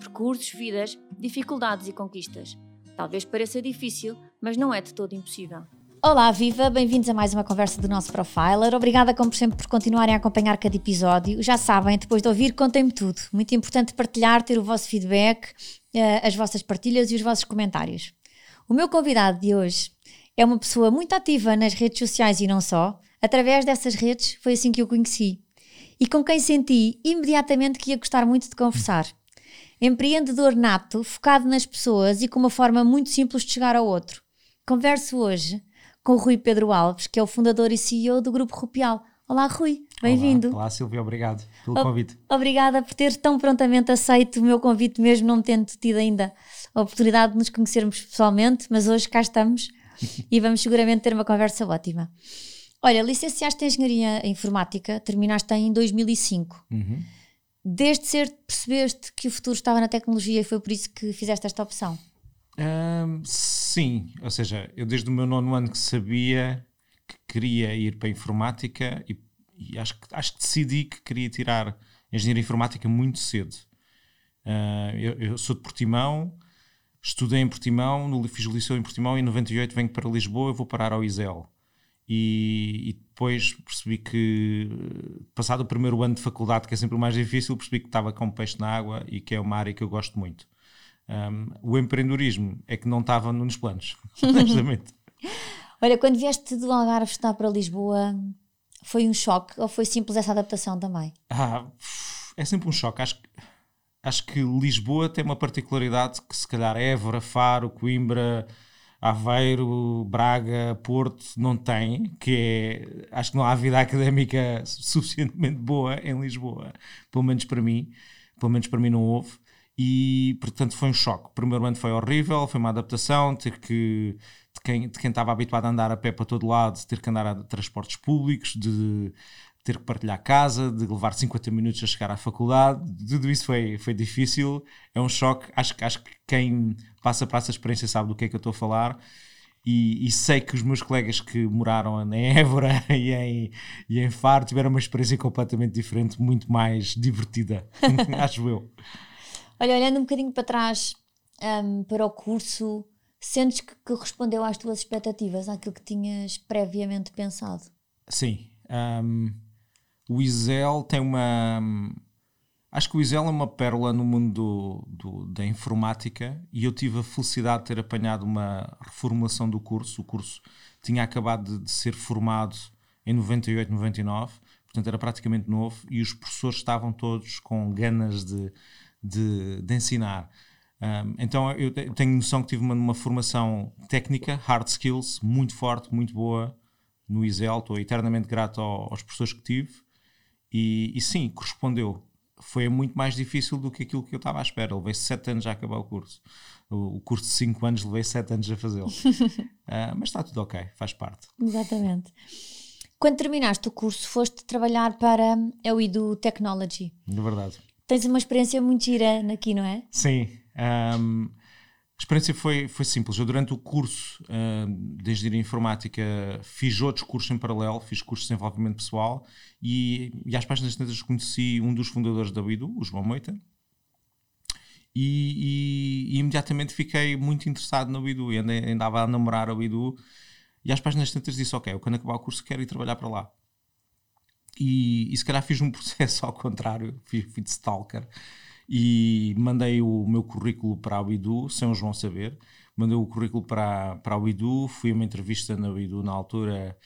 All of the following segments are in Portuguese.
Percursos, vidas, dificuldades e conquistas. Talvez pareça difícil, mas não é de todo impossível. Olá, viva! Bem-vindos a mais uma conversa do nosso Profiler. Obrigada, como sempre, por continuarem a acompanhar cada episódio. Já sabem, depois de ouvir, contem-me tudo. Muito importante partilhar, ter o vosso feedback, eh, as vossas partilhas e os vossos comentários. O meu convidado de hoje é uma pessoa muito ativa nas redes sociais e não só. Através dessas redes foi assim que eu conheci. E com quem senti imediatamente que ia gostar muito de conversar. Empreendedor nato, focado nas pessoas e com uma forma muito simples de chegar ao outro. Converso hoje com o Rui Pedro Alves, que é o fundador e CEO do Grupo Rupial. Olá, Rui, bem-vindo. Olá, Olá, Silvia, obrigado pelo o convite. Obrigada por ter tão prontamente aceito o meu convite, mesmo não tendo tido ainda a oportunidade de nos conhecermos pessoalmente, mas hoje cá estamos e vamos seguramente ter uma conversa ótima. Olha, licenciaste em Engenharia Informática, terminaste em 2005. Uhum. Desde cedo percebeste que o futuro estava na tecnologia e foi por isso que fizeste esta opção? Um, sim, ou seja, eu desde o meu nono ano que sabia que queria ir para a informática e, e acho, que, acho que decidi que queria tirar engenharia informática muito cedo. Uh, eu, eu, sou de Portimão, estudei em Portimão, no, fiz o liceu em Portimão e em 98 venho para Lisboa e vou parar ao ISEL. E, e, depois percebi que, passado o primeiro ano de faculdade, que é sempre o mais difícil, percebi que estava com peixe na água e que é uma área que eu gosto muito. Um, o empreendedorismo é que não estava nos planos, honestamente. Olha, quando vieste do Algarve estar para Lisboa, foi um choque ou foi simples essa adaptação também? Ah, é sempre um choque. Acho, acho que Lisboa tem uma particularidade que se calhar Évora, Faro, Coimbra, Aveiro, Braga, Porto não tem, que é, acho que não há vida académica suficientemente boa em Lisboa, pelo menos para mim, pelo menos para mim não houve, e portanto foi um choque. Primeiro ano foi horrível, foi uma adaptação, ter que, de quem, de quem estava habituado a andar a pé para todo lado, ter que andar a transportes públicos, de ter que partilhar casa, de levar 50 minutos a chegar à faculdade, tudo isso foi, foi difícil, é um choque. Acho, acho que quem passa para essa experiência sabe do que é que eu estou a falar. E, e, sei que os meus colegas que moraram em Évora e em, e em Faro tiveram uma experiência completamente diferente, muito mais divertida, acho eu. Olha, olhando um bocadinho para trás um, para o curso, sentes que, que respondeu às tuas expectativas, àquilo que tinhas previamente pensado? Sim. Um, o Isel tem uma. Acho que o Isel é uma pérola no mundo do, do, da informática e eu tive a felicidade de ter apanhado uma reformulação do curso. O curso tinha acabado de, de ser formado em 98, 99, portanto era praticamente novo e os professores estavam todos com ganas de, de, de ensinar. Um, então eu tenho noção que tive uma, uma, formação técnica, hard skills, muito forte, muito boa no ISEL. Estou eternamente grato aos professores que tive e, e, sim, correspondeu. Foi muito mais difícil do que aquilo que eu estava à espera. Levei sete anos a acabar o curso. O, o curso de cinco anos levei sete anos a fazê-lo. uh, mas está tudo ok, faz parte. Exatamente. Quando terminaste o curso, foste trabalhar para a Edu Technology. É verdade. Tens uma experiência muito gira aqui, não é? Sim. Um, a experiência foi, foi simples. Eu, durante o curso uh, de Engenharia Informática, fiz outros cursos em paralelo, fiz cursos de desenvolvimento pessoal e, e às páginas tantas conheci um dos fundadores da Bidu, o João Moita, e, e, e, imediatamente fiquei muito interessado na Bidu e andava a namorar a Bidu e às páginas tantas disse, ok, eu quando acabar o curso quero ir trabalhar para lá. E, e se calhar fiz um processo ao contrário, fui, fui de stalker e mandei o meu currículo para a Bidu, sem o João saber. Mandei o currículo para, para a Bidu, fui a uma entrevista na Bidu na altura.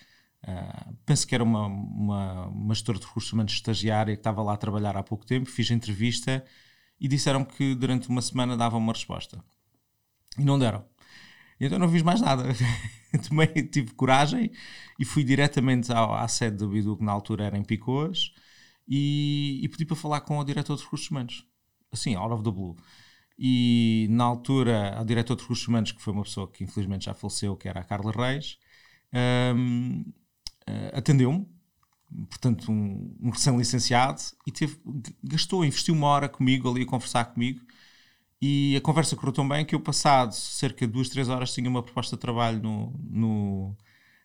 Uh, penso que era uma, uma, uma gestora de recursos humanos estagiária que estava lá a trabalhar há pouco tempo. Fiz a entrevista e disseram que durante uma semana davam uma resposta. E não deram. Então não fiz mais nada. Tomei, tive coragem e fui diretamente à sede da que na altura era em Picoas, e, e pedi para falar com o diretor de recursos humanos assim, out of the blue. E na altura, a diretora de recursos humanos, que foi uma pessoa que infelizmente já faleceu, que era a Carla Reis, um, eh, atendeu-me, portanto, um, um recém-licenciado, e teve, gastou, investiu uma hora comigo ali a conversar comigo. E a conversa correu tão bem que eu, passado cerca de duas, três horas, tinha uma proposta de trabalho no, no,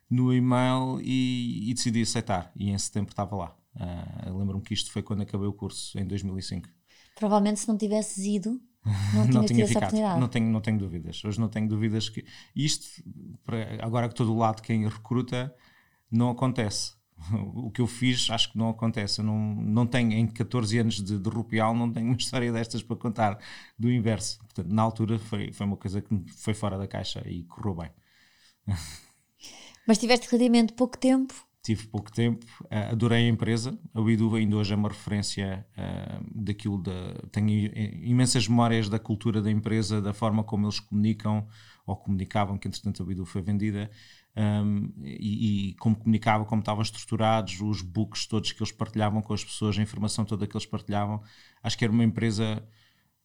no e-mail e, e, decidi aceitar. E em setembro estava lá. Uh, Lembro-me que isto foi quando acabei o curso, em 2005. Provavelmente se não tivesses ido, não, não tinha ficado. Não tenho, não tenho dúvidas. Hoje não tenho dúvidas que. Isto, agora que estou do lado quem recruta, não acontece. O que eu fiz, acho que não acontece. Eu não, não tenho, em 14 anos de, de Rupial, não tenho uma história destas para contar do inverso. Portanto, na altura foi, foi uma coisa que foi fora da caixa e correu bem. Mas tiveste relativamente pouco tempo tive pouco tempo, uh, adorei a empresa. A Bidu ainda hoje é uma referência uh, daquilo da. Tenho imensas memórias da cultura da empresa, da forma como eles comunicam ou comunicavam, que entretanto a Bidu foi vendida. Um, e, e, como comunicava, como estavam estruturados, os books todos que eles partilhavam com as pessoas, a informação toda que eles partilhavam, acho que era uma empresa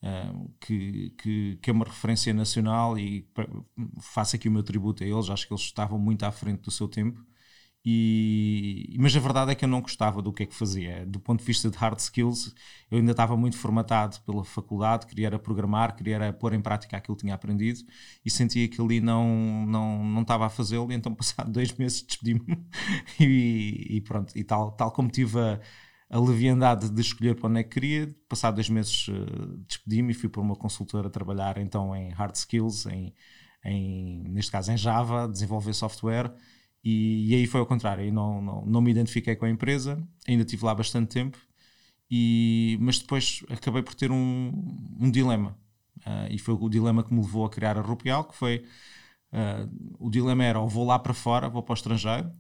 uh, que, que, que, é uma referência nacional e faço aqui o meu tributo a eles, acho que eles estavam muito à frente do seu tempo e, mas a verdade é que eu não gostava do que é que fazia. Do ponto de vista de hard skills, eu ainda estava muito formatado pela faculdade, queria era programar, queria era pôr em prática aquilo que tinha aprendido e sentia que ali não, não, não estava a fazê-lo. E então, passado dois meses, despedi-me e, e, pronto. E tal, tal como tive a, a leviandade de escolher para onde é que queria, passado dois meses, uh, despedi-me e fui para uma consultora trabalhar então em hard skills, em, em, neste caso em Java, desenvolver software e, e, aí foi ao contrário, não, não, não me identifiquei com a empresa, ainda tive lá bastante tempo, e, mas depois acabei por ter um, um dilema. Uh, e foi o dilema que me levou a criar a Rupial, que foi uh, o dilema era ou vou lá para fora, vou para o estrangeiro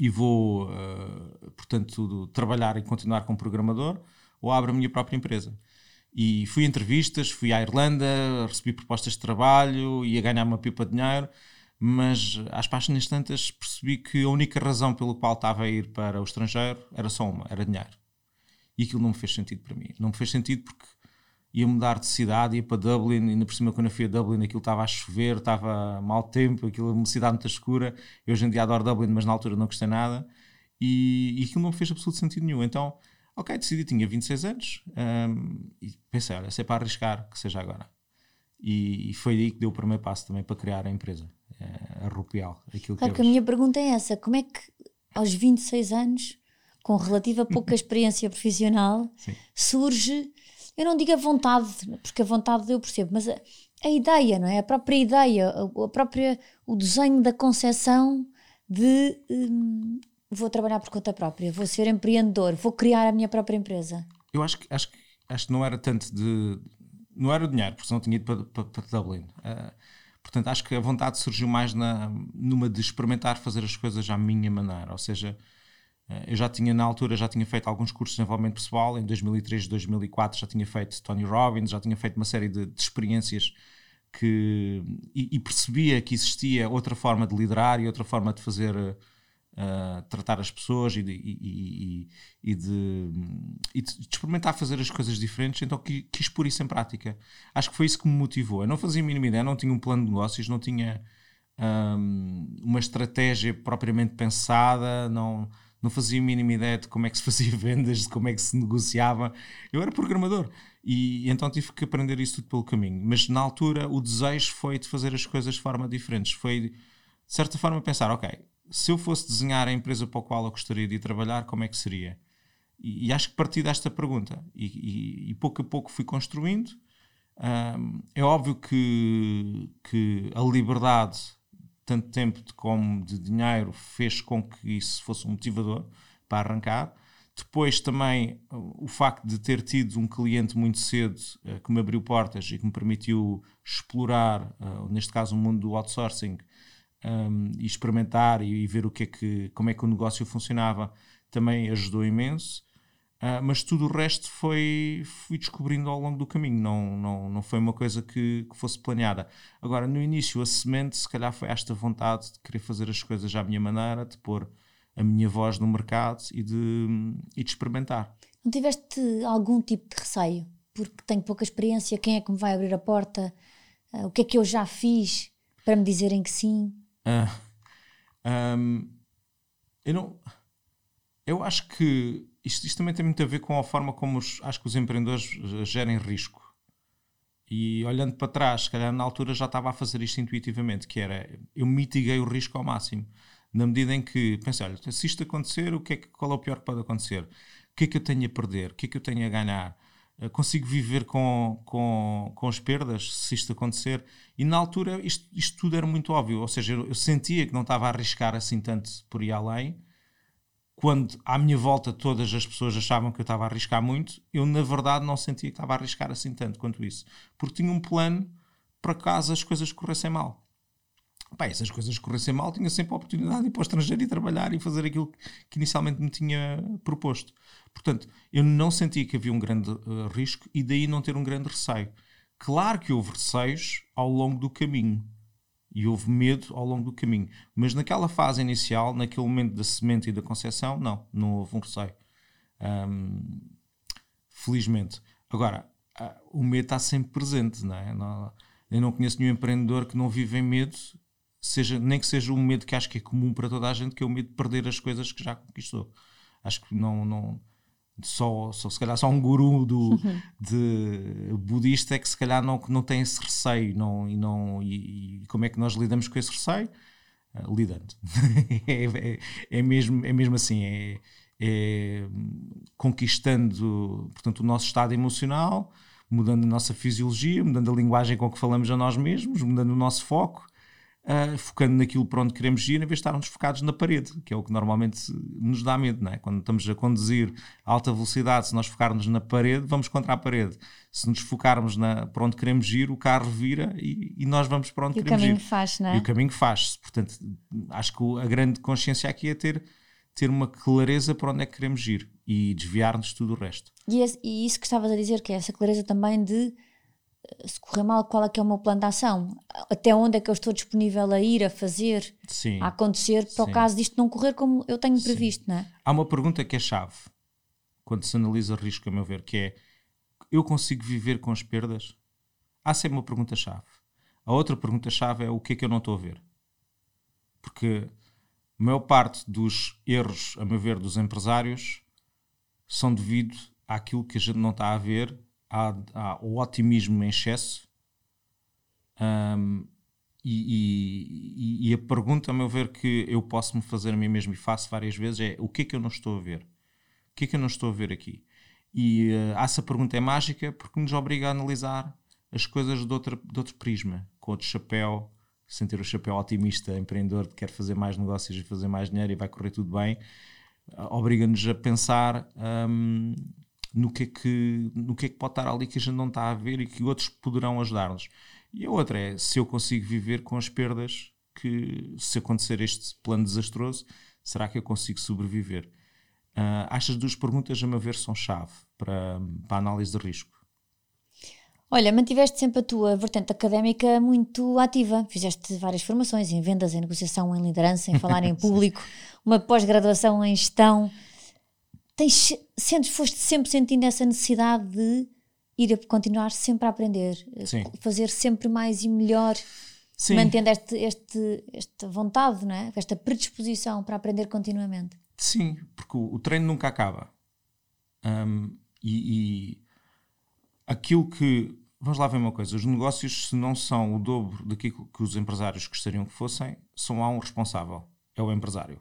e vou, uh, portanto, trabalhar e continuar como programador, ou abro a minha própria empresa. E fui a entrevistas, fui à Irlanda, recebi propostas de trabalho, ia ganhar uma pipa de dinheiro, mas às páginas tantas percebi que a única razão pelo qual estava a ir para o estrangeiro era só uma, era dinheiro. E aquilo não me fez sentido para mim. Não me fez sentido porque ia mudar de cidade, ia para Dublin, ainda por cima quando eu fui a Dublin aquilo estava a chover, estava mau tempo, aquilo uma cidade muito escura. Eu hoje em dia adoro Dublin, mas na altura não gostei nada. E, e aquilo não me fez absoluto sentido nenhum. Então, ok, decidi, tinha 26 anos um, e pensei, olha, se é para arriscar, que seja agora. E, e foi aí que deu o primeiro passo também para criar a empresa. Eh, a Rupial. Aquilo claro que, que a minha pergunta é essa: como é que aos 26 anos, com relativa pouca experiência profissional, Sim. surge, eu não digo a vontade, porque a vontade eu percebo, mas a, a ideia, não é? A própria ideia, a, a própria, o desenho da concepção de hum, vou trabalhar por conta própria, vou ser empreendedor, vou criar a minha própria empresa. Eu acho que, acho, acho que não era tanto de. Não era o dinheiro, porque não tinha ido para, para, para Dublin. Uh, Portanto, acho que a vontade surgiu mais na, numa de experimentar fazer as coisas à minha maneira. Ou seja, eh, eu já tinha, na altura, já tinha feito alguns cursos de desenvolvimento pessoal. Em 2003, 2004 já tinha feito Tony Robbins, já tinha feito uma série de, de experiências que... E, e, percebia que existia outra forma de liderar e outra forma de fazer tratar as pessoas e de, e, e, de, e, de, experimentar fazer as coisas diferentes, então quis pôr isso em prática. Acho que foi isso que me motivou. Eu não fazia a mínima ideia, não tinha um plano de negócios, não tinha um, uma estratégia propriamente pensada, não, não fazia a mínima ideia de como é que se fazia vendas, de como é que se negociava. Eu era programador e então tive que aprender isso tudo pelo caminho. Mas na altura o desejo foi de fazer as coisas de forma diferente. Foi de certa forma pensar, ok, se eu fosse desenhar a empresa para a qual eu gostaria de ir trabalhar, como é que seria? E, e acho que parti desta pergunta e, e, e, pouco a pouco fui construindo. Um, é óbvio que, que a liberdade, tanto tempo de, como de dinheiro, fez com que isso fosse um motivador para arrancar. Depois também o facto de ter tido um cliente muito cedo uh, que me abriu portas e que me permitiu explorar, uh, neste caso, o mundo do outsourcing, um, e experimentar e, e, ver o que é que, como é que o negócio funcionava também ajudou imenso. Uh, mas tudo o resto foi fui descobrindo ao longo do caminho, não, não, não foi uma coisa que, que, fosse planeada. Agora, no início, a semente, se calhar, foi esta vontade de querer fazer as coisas à minha maneira, de pôr a minha voz no mercado e de, e de experimentar. Não tiveste algum tipo de receio? porque tenho pouca experiência, quem é que me vai abrir a porta? Uh, o que é que eu já fiz para me dizerem que sim? Uh, ah, um, eu não. Eu acho que isto, isto, também tem muito a ver com a forma como os, acho que os empreendedores gerem risco. E olhando para trás, se calhar na altura já estava a fazer isto intuitivamente, que era eu mitiguei o risco ao máximo. Na medida em que pensei, olha, se isto acontecer, o que é que, qual é o pior que pode acontecer? O que é que eu tenho a perder? O que é que eu tenho a ganhar? Consigo viver com, com, com as perdas se isto acontecer? E na altura isto, isto tudo era muito óbvio, ou seja, eu, eu sentia que não estava a arriscar assim tanto por ir além, quando à minha volta todas as pessoas achavam que eu estava a arriscar muito, eu na verdade não sentia que estava a arriscar assim tanto quanto isso. Porque tinha um plano para caso as coisas corressem mal. Pá, essas coisas corressem mal, tinha sempre a oportunidade de ir para o estrangeiro e trabalhar e fazer aquilo que inicialmente me tinha proposto. Portanto, eu não sentia que havia um grande uh, risco e daí não ter um grande receio. Claro que houve receios ao longo do caminho e houve medo ao longo do caminho. Mas naquela fase inicial, naquele momento da semente e da concepção, não, não houve um receio. Um, felizmente. Agora, o medo está sempre presente, não é? Eu não conheço nenhum empreendedor que não vive em medo, seja, nem que seja um medo que acho que é comum para toda a gente, que é o medo de perder as coisas que já conquistou. Acho que não, não só, só se calhar só um guru do, de budista é que se calhar não, não tem esse receio não, e, não, e, e como é que nós lidamos com esse receio? Uh, lidando. é, é, é, mesmo, é mesmo assim, é, é, conquistando portanto, o nosso estado emocional, mudando a nossa fisiologia, mudando a linguagem com que falamos a nós mesmos, mudando o nosso foco uh, focando naquilo para onde queremos ir, em vez de estarmos focados na parede, que é o que normalmente nos dá medo, não é? Quando estamos a conduzir a alta velocidade, se nós focarmos na parede, vamos contra a parede. Se nos focarmos na, para onde queremos ir, o carro vira e, e nós vamos para onde e queremos ir. E o caminho faz, não é? E o caminho faz-se. Portanto, acho que a grande consciência aqui é ter ter uma clareza para onde é que queremos ir e desviar-nos de tudo o resto. E, esse, e, isso que estavas a dizer, que é essa clareza também de se correr mal, qual é que é o meu plano de ação? Até onde é que eu estou disponível a ir, a fazer, Sim. a acontecer, para Sim. o caso disto não correr como eu tenho previsto, Sim. não é? Há uma pergunta que é chave, quando se analisa risco, a meu ver, que é, eu consigo viver com as perdas? Há sempre uma pergunta-chave. A outra pergunta-chave é, o que é que eu não estou a ver? Porque a maior parte dos erros, a meu ver, dos empresários são devido àquilo que a gente não está a ver há, há o otimismo em excesso um, e, e, e, a pergunta, a meu ver, que eu posso me fazer a mim mesmo e faço várias vezes é o que é que eu não estou a ver? O que é que eu não estou a ver aqui? E uh, essa pergunta é mágica porque nos obriga a analisar as coisas de, outra, de outro prisma, com outro chapéu, sem ter o chapéu otimista, empreendedor que quer fazer mais negócios e fazer mais dinheiro e vai correr tudo bem, obriga-nos a pensar um, no que, é que, no que é que pode estar ali que a gente não está a ver e que outros poderão ajudar-nos. E a outra é se eu consigo viver com as perdas que, se acontecer este plano desastroso, será que eu consigo sobreviver? Uh, estas duas perguntas, a meu ver, são chave para, para a análise de risco. Olha, mantiveste sempre a tua vertente académica muito ativa. Fizeste várias formações em vendas, em negociação, em liderança, em falar em público, uma pós-graduação em gestão tens, sentes, foste sempre sentindo essa necessidade de ir a continuar sempre a aprender, Sim. fazer sempre mais e melhor, Sim. mantendo este, este, esta vontade, não é? esta predisposição para aprender continuamente. Sim, porque o, o treino nunca acaba. Um, e, e, aquilo que. Vamos lá ver uma coisa: os negócios, se não são o dobro daquilo que os empresários gostariam que fossem, só há um responsável: é o empresário.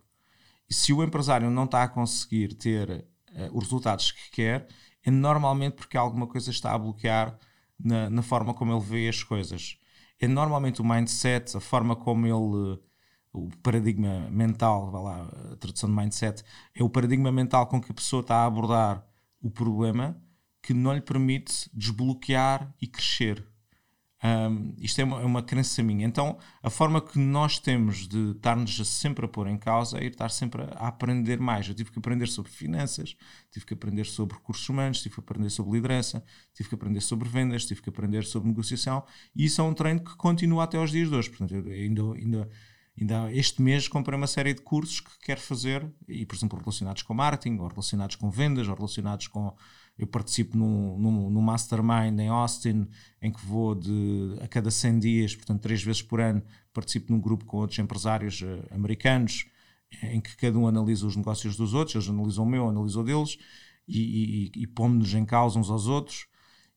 Se o empresário não está a conseguir ter uh, os resultados que quer, é normalmente porque alguma coisa está a bloquear na, na, forma como ele vê as coisas. É normalmente o mindset, a forma como ele. O paradigma mental, vá lá, a tradução de mindset, é o paradigma mental com que a pessoa está a abordar o problema que não lhe permite desbloquear e crescer. Um, isto é uma, é uma crença minha. Então, a forma que nós temos de estar-nos sempre a pôr em causa é ir estar sempre a, aprender mais. Eu tive que aprender sobre finanças, tive que aprender sobre recursos humanos, tive que aprender sobre liderança, tive que aprender sobre vendas, tive que aprender sobre negociação. E isso é um treino que continua até aos dias de hoje. Portanto, ainda, ainda, ainda este mês comprei uma série de cursos que quero fazer, e por exemplo, relacionados com marketing, ou relacionados com vendas, ou relacionados com eu participo num, num, mastermind em Austin, em que vou de, a cada 100 dias, portanto, três vezes por ano, participo num grupo com outros empresários uh, americanos, em que cada um analisa os negócios dos outros, eles analisam o meu, analisam o deles, e, e, e pomos-nos em causa uns aos outros,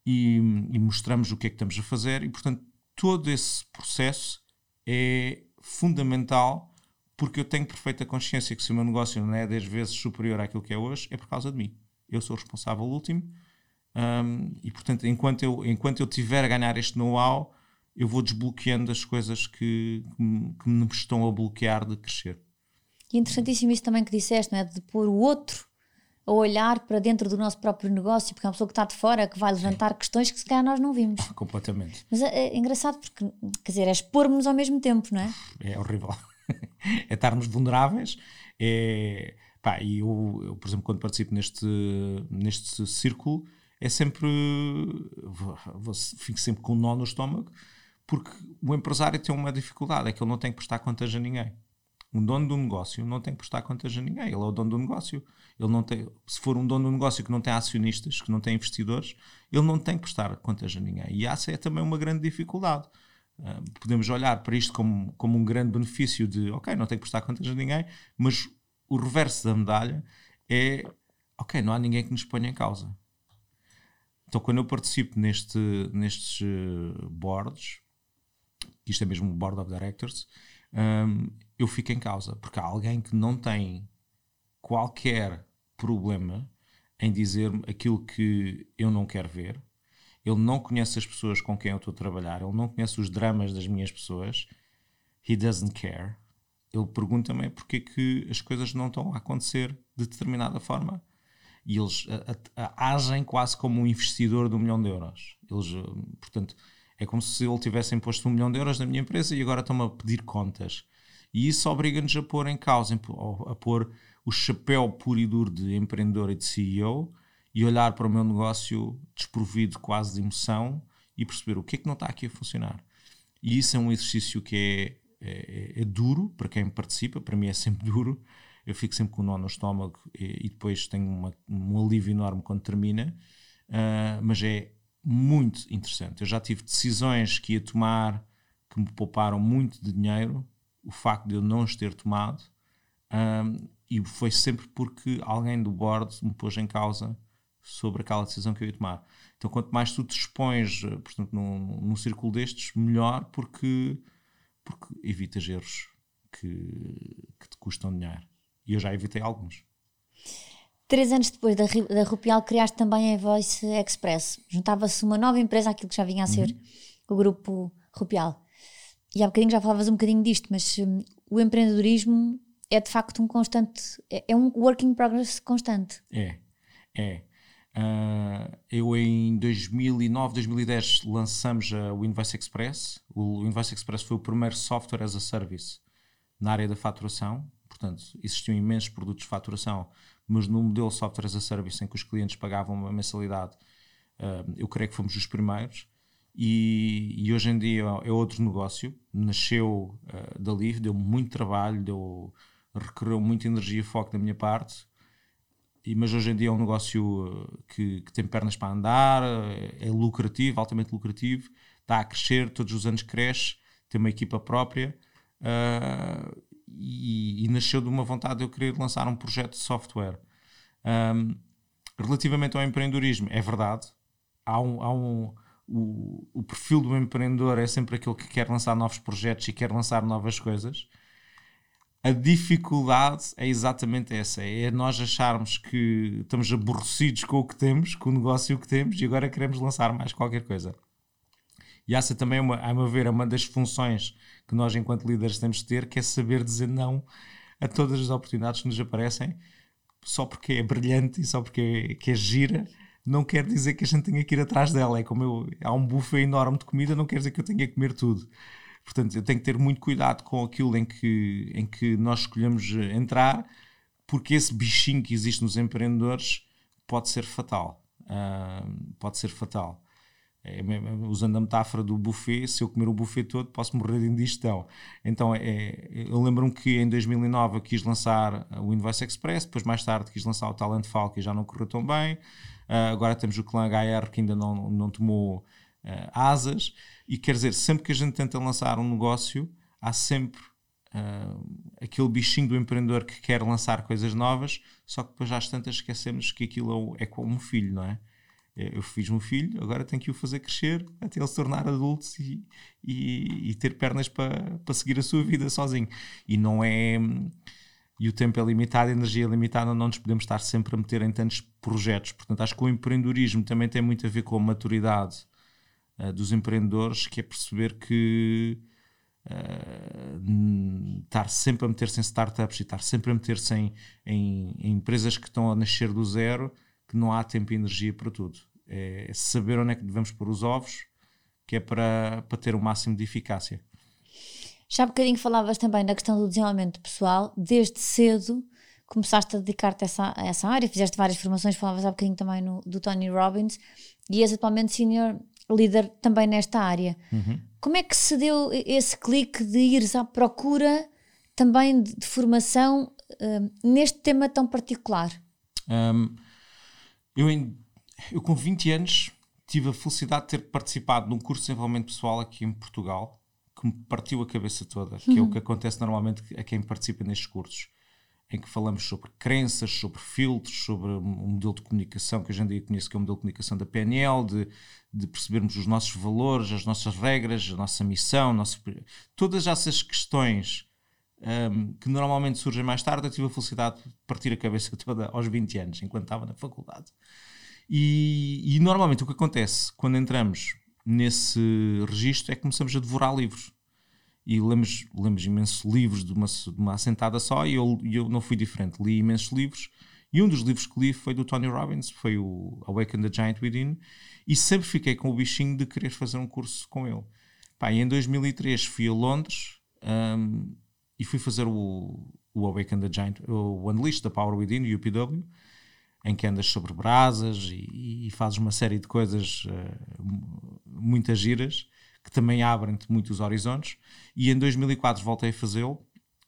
e, e mostramos o que é que estamos a fazer, e, portanto, todo esse processo é fundamental porque eu tenho perfeita consciência que se o meu negócio não é 10 vezes superior àquilo que é hoje, é por causa de mim eu sou o responsável último um, e portanto enquanto eu, enquanto eu tiver a ganhar este know-how eu vou desbloqueando as coisas que, que, me estão a bloquear de crescer. E é interessantíssimo isso também que disseste, não é? de pôr o outro a olhar para dentro do nosso próprio negócio, porque é uma pessoa que está de fora, que vai levantar Sim. questões que se calhar nós não vimos. Completamente. Mas é, é engraçado porque, quer dizer, é expor-nos ao mesmo tempo, não é? É horrível. é estarmos vulneráveis, é Pá, e eu, eu, por exemplo, quando participo neste, neste círculo, é sempre. Fico sempre com um nó no estômago, porque o empresário tem uma dificuldade: é que ele não tem que prestar contas a ninguém. Um dono do negócio não tem que prestar contas a ninguém, ele é o dono do negócio. Ele não tem, se for um dono do negócio que não tem acionistas, que não tem investidores, ele não tem que prestar contas a ninguém. E essa é também uma grande dificuldade. Uh, podemos olhar para isto como, como um grande benefício de, ok, não tenho que prestar contas a ninguém, mas o reverso da medalha é ok, não há ninguém que nos ponha em causa. Então, quando eu participo neste, nestes uh, boards, isto é mesmo o board of directors, um, eu fico em causa, porque há alguém que não tem qualquer problema em dizer-me aquilo que eu não quero ver, ele não conhece as pessoas com quem eu estou a trabalhar, ele não conhece os dramas das minhas pessoas, he doesn't care ele pergunta-me porque é que as coisas não estão a acontecer de determinada forma. E eles a, a, agem quase como um investidor de um milhão de euros. Eles, eh, portanto, é como se ele tivesse imposto um milhão de euros na minha empresa e agora estão-me a pedir contas. E isso obriga-nos a pôr em causa, a pôr o chapéu puro e duro de empreendedor e de CEO e olhar para o meu negócio desprovido quase de emoção e perceber o que é que não está aqui a funcionar. E isso é um exercício que é é, é, é, duro para quem participa, para mim é sempre duro. Eu fico sempre com o um nó no estômago e, e depois tenho uma, um alívio enorme quando termina, uh, mas é muito interessante. Eu já tive decisões que ia tomar que me pouparam muito de dinheiro, o facto de eu não os ter tomado, um, e foi sempre porque alguém do board me pôs em causa sobre aquela decisão que eu ia tomar. Então, quanto mais tu te expões, portanto, num, num círculo destes, melhor, porque porque evitas erros que, que te custam dinheiro. E eu já evitei alguns. Três anos depois da, da Rupial, criaste também a Voice Express. Juntava-se uma nova empresa àquilo que já vinha a ser uhum. o grupo Rupial. E há bocadinho já falavas um bocadinho disto, mas um, o empreendedorismo é de facto um constante, é, é um work in progress constante. É, é. Uh, eu em 2009, 2010 lançamos o Invoice Express. O Invoice Express foi o primeiro software as a service na área da faturação. Portanto, existiam imensos produtos de faturação, mas no modelo software as a service em que os clientes pagavam uma mensalidade, uh, eu creio que fomos os primeiros. E, e, hoje em dia é outro negócio. Nasceu uh, dali, deu muito trabalho, deu, requereu muita energia e foco da minha parte e, mas hoje em dia é um negócio uh, que, que, tem pernas para andar, é, é lucrativo, altamente lucrativo, está a crescer, todos os anos cresce, tem uma equipa própria uh, e, e, nasceu de uma vontade de eu querer lançar um projeto de software. Um, relativamente ao empreendedorismo, é verdade, há um, há um o, o perfil do empreendedor é sempre aquele que quer lançar novos projetos e quer lançar novas coisas a dificuldade é exatamente essa: é nós acharmos que estamos aborrecidos com o que temos, com o negócio que temos, e agora queremos lançar mais qualquer coisa. E essa também, é uma, a meu ver, é uma das funções que nós, enquanto líderes, temos de ter, que é saber dizer não a todas as oportunidades que nos aparecem, só porque é brilhante e só porque é, é gira, não quer dizer que a gente tenha que ir atrás dela. É como eu, há um buffet enorme de comida, não quer dizer que eu tenha que comer tudo. Portanto, eu tenho que ter muito cuidado com aquilo em que, em que nós escolhemos eh, entrar, porque esse bichinho que existe nos empreendedores pode ser fatal. Uh, pode ser fatal. É, usando a metáfora do buffet, se eu comer o buffet todo, posso morrer de indigestão. Então, é, eu lembro-me que em 2009 eu quis lançar o Invoice Express, depois mais tarde quis lançar o Talent Fall, que já não correu tão bem. Uh, agora temos o clã HR que ainda não, não tomou uh, asas. E quer dizer, sempre que a gente tenta lançar um negócio, há sempre uh, aquele bichinho do empreendedor que quer lançar coisas novas, só que depois às tantas esquecemos que aquilo é como um filho, não é? Eu fiz um filho, agora tenho que o fazer crescer até ele se tornar adulto e, e, e ter pernas para, para seguir a sua vida sozinho. E não é. E o tempo é limitado, a energia é limitada, não nos podemos estar sempre a meter em tantos projetos. Portanto, acho que o empreendedorismo também tem muito a ver com a maturidade uh, dos empreendedores, que é perceber que uh, estar sempre a meter-se em startups e estar sempre a meter-se em, em, em, empresas que estão a nascer do zero, que não há tempo e energia para tudo. É saber onde é que devemos pôr os ovos, que é para, para ter o máximo de eficácia. Já há bocadinho falavas também da questão do desenvolvimento pessoal, desde cedo começaste a dedicar-te a essa, a essa área, fizeste várias formações, falavas há bocadinho também no, do Tony Robbins e és atualmente senior líder também nesta área. Uhum. Como é que se deu esse clique de ires à procura também de, de formação uh, neste tema tão particular? Um, eu, em, eu, com 20 anos, tive a felicidade de ter participado num curso de desenvolvimento pessoal aqui em Portugal que me partiu a cabeça toda, que uhum. é o uhum. que acontece normalmente a quem participa nestes cursos, em que falamos sobre crenças, sobre filtros, sobre um modelo de comunicação que hoje em dia conheço que é o modelo de comunicação da PNL, de, de percebermos os nossos valores, as nossas regras, a nossa missão, nosso, todas essas questões um, que normalmente surgem mais tarde, eu tive a felicidade de partir a cabeça toda aos 20 anos, enquanto estava na faculdade. E, e normalmente o que acontece quando entramos nesse registro é que começamos a devorar livros. E lemos, lemos imensos livros de uma, de uma assentada só e eu, eu não fui diferente. Li imensos livros e um dos livros que li foi do Tony Robbins, foi o Awaken the Giant Within, e sempre fiquei com o bichinho de querer fazer um curso com ele. Pá, em 2003 fui a Londres um, e fui fazer o, o Awaken the Giant, o Unleash the Power Within, o UPW, em que andas sobre brasas e, e fazes uma série de coisas uh, muitas giras que também abrem-te muitos horizontes. E em 2004 voltei a fazê-lo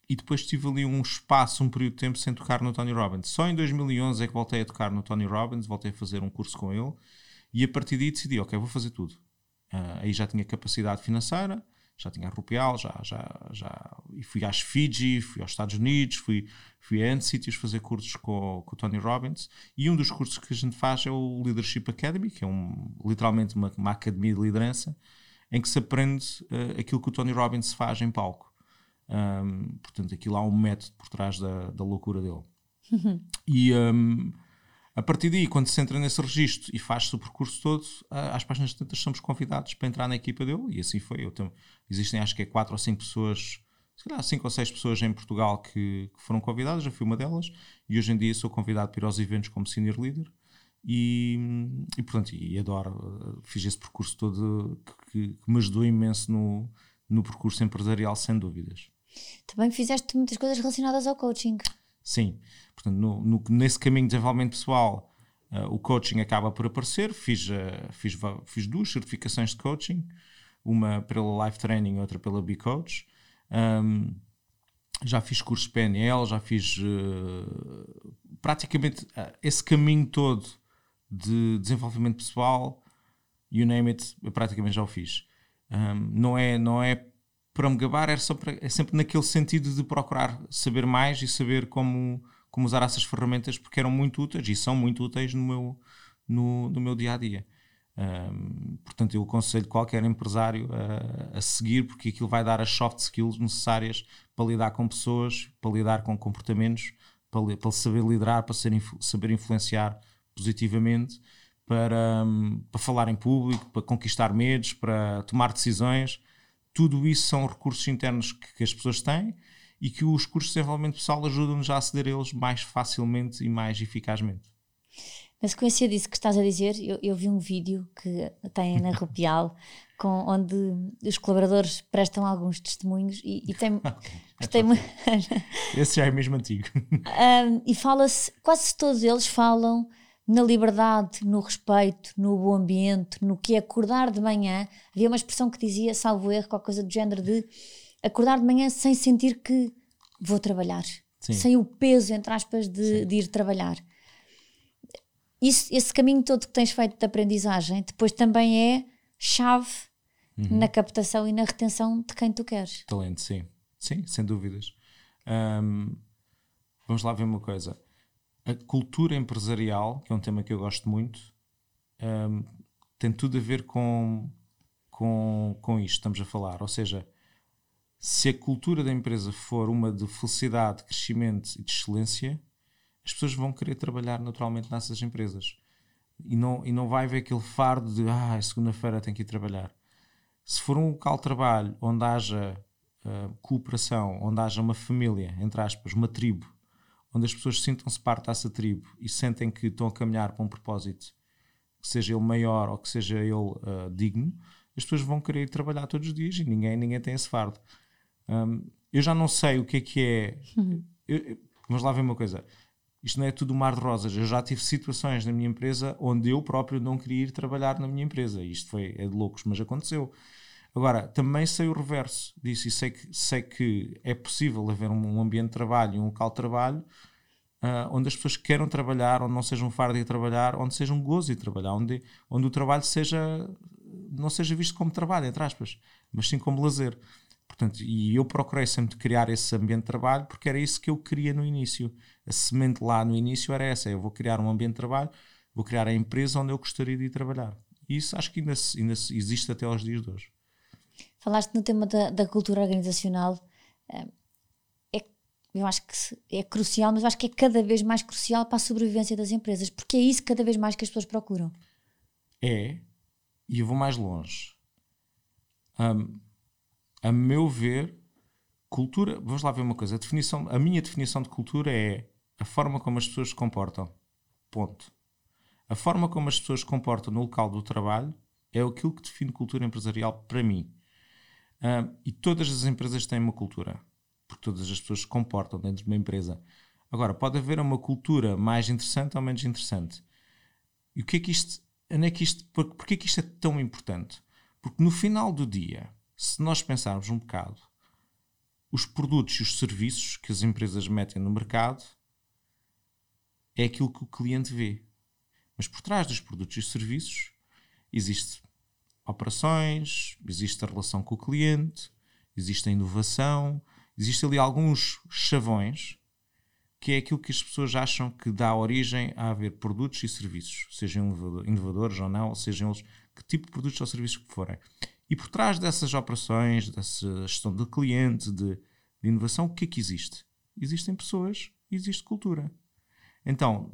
e depois tive ali um espaço, um período de tempo sem tocar no Tony Robbins. Só em 2011 é que voltei a tocar no Tony Robbins, voltei a fazer um curso com ele e a partir daí decidi, ok, vou fazer tudo. Uh, aí já tinha capacidade financeira, já tinha Rupial, já, já, já, e fui às Fiji, fui aos Estados Unidos, fui, fui a sítios fazer cursos com, com o Tony Robbins, e um dos cursos que a gente faz é o Leadership Academy, que é um, literalmente uma, uma academia de liderança, em que se aprende uh, aquilo que o Tony Robbins faz em palco. Um, portanto, aquilo há um método por trás da, da loucura dele. Uhum. E um, a partir daí, quando se entra nesse registro e faz-se o percurso todo, às páginas tantas somos convidados para entrar na equipa dele, e assim foi. Tenho, existem acho que é quatro ou cinco pessoas, se calhar cinco ou seis pessoas em Portugal que, que, foram convidadas, já fui uma delas, e hoje em dia sou convidado para ir aos eventos como senior leader. E, e portanto, e adoro, fiz esse percurso todo que, que me ajudou imenso no, no percurso empresarial, sem dúvidas. Também fizeste muitas coisas relacionadas ao coaching. Sim, portanto, no, no, nesse caminho de desenvolvimento pessoal, uh, o coaching acaba por aparecer. Fiz, uh, fiz, fiz duas certificações de coaching, uma pela Life Training e outra pela B-Coach. Um, já fiz cursos PNL, já fiz uh, praticamente esse caminho todo de desenvolvimento pessoal, you name it, eu praticamente já o fiz. Um, não, é, não é para me gabar é sempre, é sempre naquele sentido de procurar saber mais e saber como, como usar essas ferramentas porque eram muito úteis e são muito úteis no meu, no, no meu dia a dia. Um, portanto, eu aconselho qualquer empresário a, a, seguir porque aquilo vai dar as soft skills necessárias para lidar com pessoas, para lidar com comportamentos, para, para saber liderar, para ser, saber influenciar positivamente, para, para falar em público, para conquistar medos, para tomar decisões tudo isso são recursos internos que, que as pessoas têm e que os cursos de desenvolvimento pessoal ajudam-nos a aceder a eles mais facilmente e mais eficazmente. Na sequência disso que estás a dizer, eu, eu vi um vídeo que tem na Rupial com, onde os colaboradores prestam alguns testemunhos e, e tem. okay. Esse já é mesmo antigo. Um, e fala-se, quase todos eles falam na liberdade, no respeito, no bom ambiente, no que é acordar de manhã. Havia uma expressão que dizia, salvo erro, qualquer coisa do género de acordar de manhã sem sentir que vou trabalhar, Sim. sem o peso, entre aspas, de, de ir trabalhar. isso, esse caminho todo que tens feito de aprendizagem depois também é chave uhum. na captação e na retenção de quem tu queres. Talento, sim. Sim, sem dúvidas. Um, vamos lá ver uma coisa. A cultura empresarial, que é um tema que eu gosto muito, um, tem tudo a ver com, com, com isto que estamos a falar. Ou seja, se a cultura da empresa for uma de felicidade, crescimento e de excelência, as pessoas vão querer trabalhar naturalmente nessas empresas. E não, e não vai haver aquele fardo de ah, segunda-feira tenho que ir trabalhar. Se for um local de trabalho onde haja uh, cooperação, onde haja uma família, entre aspas, uma tribo, onde as pessoas sintam-se parte dessa tribo e sentem que estão a caminhar para um propósito, que seja ele maior ou que seja ele uh, digno, as pessoas vão querer ir trabalhar todos os dias e ninguém, ninguém tem esse fardo. Um, eu já não sei o que é que é. Uhum. Eu, vamos lá ver uma coisa isto não é tudo mar de rosas. Eu já tive situações na minha empresa onde eu próprio não queria ir trabalhar na minha empresa. Isto foi é de loucos, mas aconteceu. Agora, também sei o reverso disso e sei que, sei que é possível haver um, ambiente de trabalho um local de trabalho uh, onde as pessoas queiram trabalhar, onde não seja um fardo de trabalhar, onde seja um gozo de trabalhar, onde, onde o trabalho seja, não seja visto como trabalho, entre aspas, mas sim como lazer. Portanto, e eu procurei sempre criar esse ambiente de trabalho porque era isso que eu queria no início. A semente lá no início era essa: eu vou criar um ambiente de trabalho, vou criar a empresa onde eu gostaria de ir trabalhar. E isso acho que ainda, ainda existe até aos dias de hoje. Falaste no tema da, da cultura organizacional. Eh, é, eu acho que é crucial, mas eu acho que é cada vez mais crucial para a sobrevivência das empresas, porque é isso cada vez mais que as pessoas procuram. É, e eu vou mais longe. Um, a meu ver, cultura. Vamos lá ver uma coisa. A, definição, a minha definição de cultura é a forma como as pessoas se comportam. Ponto. A forma como as pessoas se comportam no local do trabalho é aquilo que define cultura empresarial para mim. E todas as empresas têm uma cultura, porque todas as pessoas se comportam dentro de uma empresa. Agora, pode haver uma cultura mais interessante ou menos interessante. E o que é que isto. Onde é que isto por, porquê que isto é tão importante? Porque no final do dia, se nós pensarmos um bocado, os produtos e os serviços que as empresas metem no mercado é aquilo que o cliente vê. Mas por trás dos produtos e serviços existe operações, existe a relação com o cliente, existe a inovação, existe ali alguns chavões que é aquilo que as pessoas acham que dá origem a haver produtos e serviços, sejam inovadores ou não, sejam eles que tipo de produtos ou serviços que forem. E por trás dessas operações, dessa gestão de cliente, de, de inovação, o que é que existe? Existem pessoas existe cultura. Então,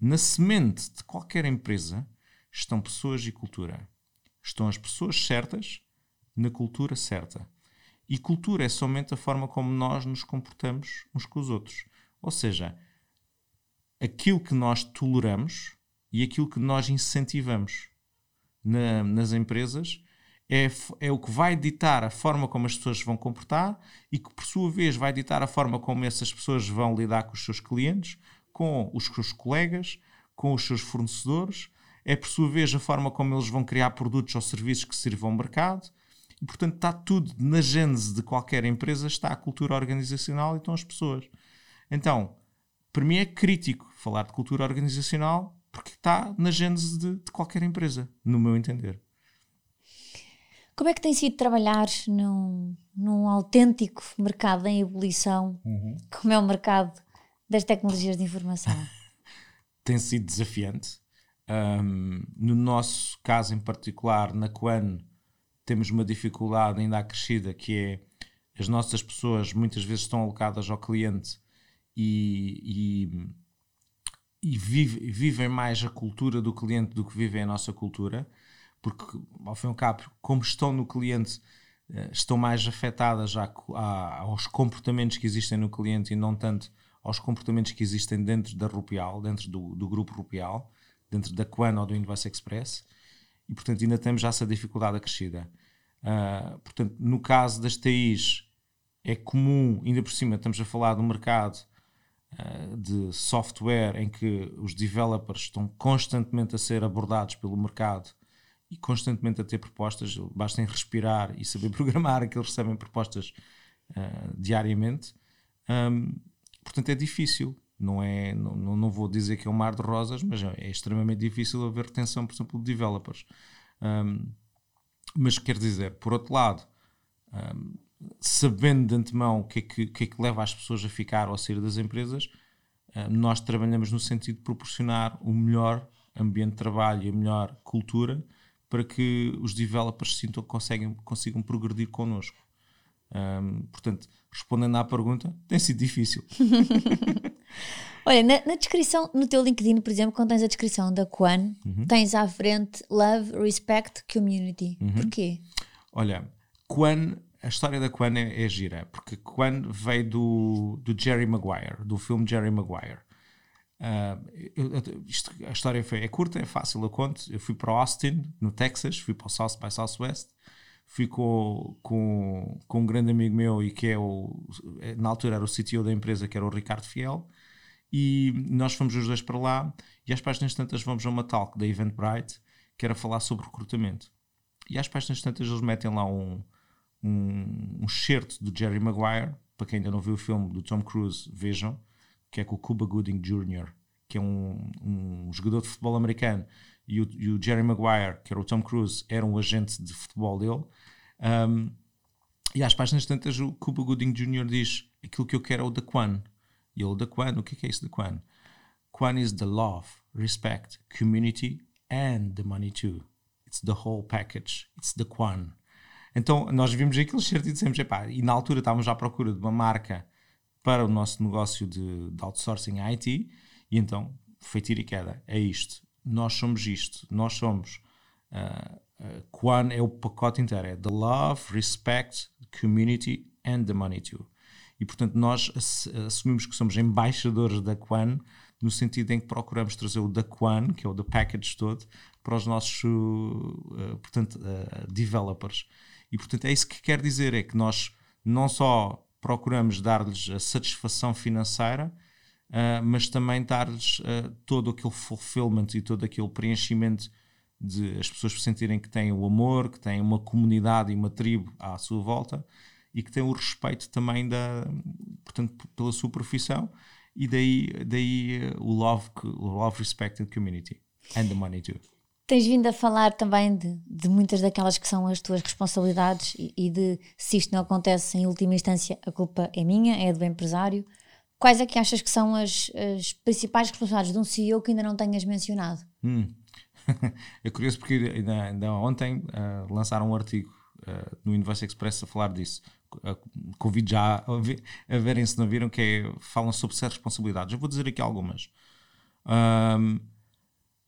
na semente de qualquer empresa estão pessoas e cultura. Estão as pessoas certas na cultura certa. E cultura é somente a forma como nós nos comportamos uns com os outros. Ou seja, aquilo que nós toleramos e aquilo que nós incentivamos na, nas empresas é, é o que vai ditar a forma como as pessoas vão comportar e que, por sua vez, vai ditar a forma como essas pessoas vão lidar com os seus clientes, com os seus colegas, com os seus fornecedores. É, por sua vez, a forma como eles vão criar produtos ou serviços que sirvam ao mercado. E, portanto, está tudo na gênese de qualquer empresa, está a cultura organizacional e estão as pessoas. Então, para mim é crítico falar de cultura organizacional porque está na gênese de, de, qualquer empresa, no meu entender. Como é que tem sido trabalhar num, num autêntico mercado em ebulição, uhum. como é o mercado das tecnologias de informação? tem sido desafiante. Um, no nosso caso em particular, na Quan, temos uma dificuldade ainda acrescida que é as nossas pessoas muitas vezes estão alocadas ao cliente e, e e vive, vivem mais a cultura do cliente do que vivem a nossa cultura, porque, ao fim e ao cabo, como estão no cliente, eh, estão mais afetadas já aos comportamentos que existem no cliente e não tanto aos comportamentos que existem dentro da Rupial, dentro do, do grupo Rupial, dentro da Quan ou do Invoice Express, e portanto ainda temos já essa dificuldade acrescida. Uh, portanto, no caso das TIs, é comum, ainda por cima, estamos a falar do mercado eh, de software em que os developers estão constantemente a ser abordados pelo mercado e constantemente a ter propostas, basta respirar e saber programar que eles recebem propostas uh, diariamente. Um, portanto, é difícil. Não, é, não, não vou dizer que é um mar de rosas, mas é extremamente difícil haver retenção, por exemplo, de developers. Um, mas quer dizer, por outro lado, um, sabendo de antemão o que, é que, que, é que leva as pessoas a ficar ou a sair das empresas, uh, nós trabalhamos no sentido de proporcionar o melhor ambiente de trabalho e a melhor cultura para que os developers sintam que conseguem, consigam progredir connosco. Um, portanto, respondendo à pergunta, tem sido difícil. Olha, na, na, descrição, no teu LinkedIn, por exemplo, quando tens a descrição da Quan, uhum. tens à frente Love, Respect, Community. Uhum. Porquê? Olha, Quan, a história da Quan é, é gira, porque Quan veio do, do Jerry Maguire, do filme Jerry Maguire. Uh, eu, isto, a história foi, é curta, é fácil, eu conto. Eu fui para Austin, no Texas, fui para o South by Southwest, fui com, com, um grande amigo meu e que é o, na altura era o CTO da empresa, que era o Ricardo Fiel, e nós fomos os dois para lá e às páginas tantas vamos a uma talk da Eventbrite que era falar sobre recrutamento. E às páginas tantas eles metem lá um, um, um do Jerry Maguire, para quem ainda não viu o filme do Tom Cruise, vejam, que é com o Cuba Gooding Jr., que é um, um jogador de futebol americano, e o, e o, Jerry Maguire, que era o Tom Cruise, era um agente de futebol dele. Um, e às páginas tantas o Cuba Gooding Jr. diz aquilo que eu quero é o da Quan. E ele, da Quan, o que é, é isso da Quan? Quan is the love, respect, community and the money too. It's the whole package. It's the Quan. Então nós vimos aquilo certo e dissemos, epá, e na altura estávamos à procura de uma marca para o nosso negócio de, de outsourcing IT, e então foi tiro e queda, é isto. Nós somos isto, nós somos. Uh, uh, Quan é o pacote inteiro, é the love, respect, community and the money too. E portanto nós assumimos que somos embaixadores da Quan, no sentido em que procuramos trazer o da Quan, que é o da package todo, para os nossos uh, portanto, uh, developers. E portanto é isso que quer dizer, é que nós não só procuramos dar-lhes a satisfação financeira, uh, mas também dar-lhes uh, todo aquele fulfillment e todo aquele preenchimento de as pessoas sentirem que têm o amor, que têm uma comunidade e uma tribo à sua volta e que têm o respeito também da, portanto, pela sua profissão e daí, daí uh, o love, o love, respect and community and the money too. Tens vindo a falar também de, de, muitas daquelas que são as tuas responsabilidades e, e, de se isto não acontece em última instância, a culpa é minha, é do empresário. Quais é que achas que são as, as principais responsabilidades de um CEO que ainda não tenhas mencionado? Hum. é curioso porque ainda, ainda ontem uh, lançaram um artigo uh, no Invoice Express a falar disso. Uh, convido já a, ver, a verem se não viram, que é, falam sobre certas responsabilidades. Eu vou dizer aqui algumas. Um,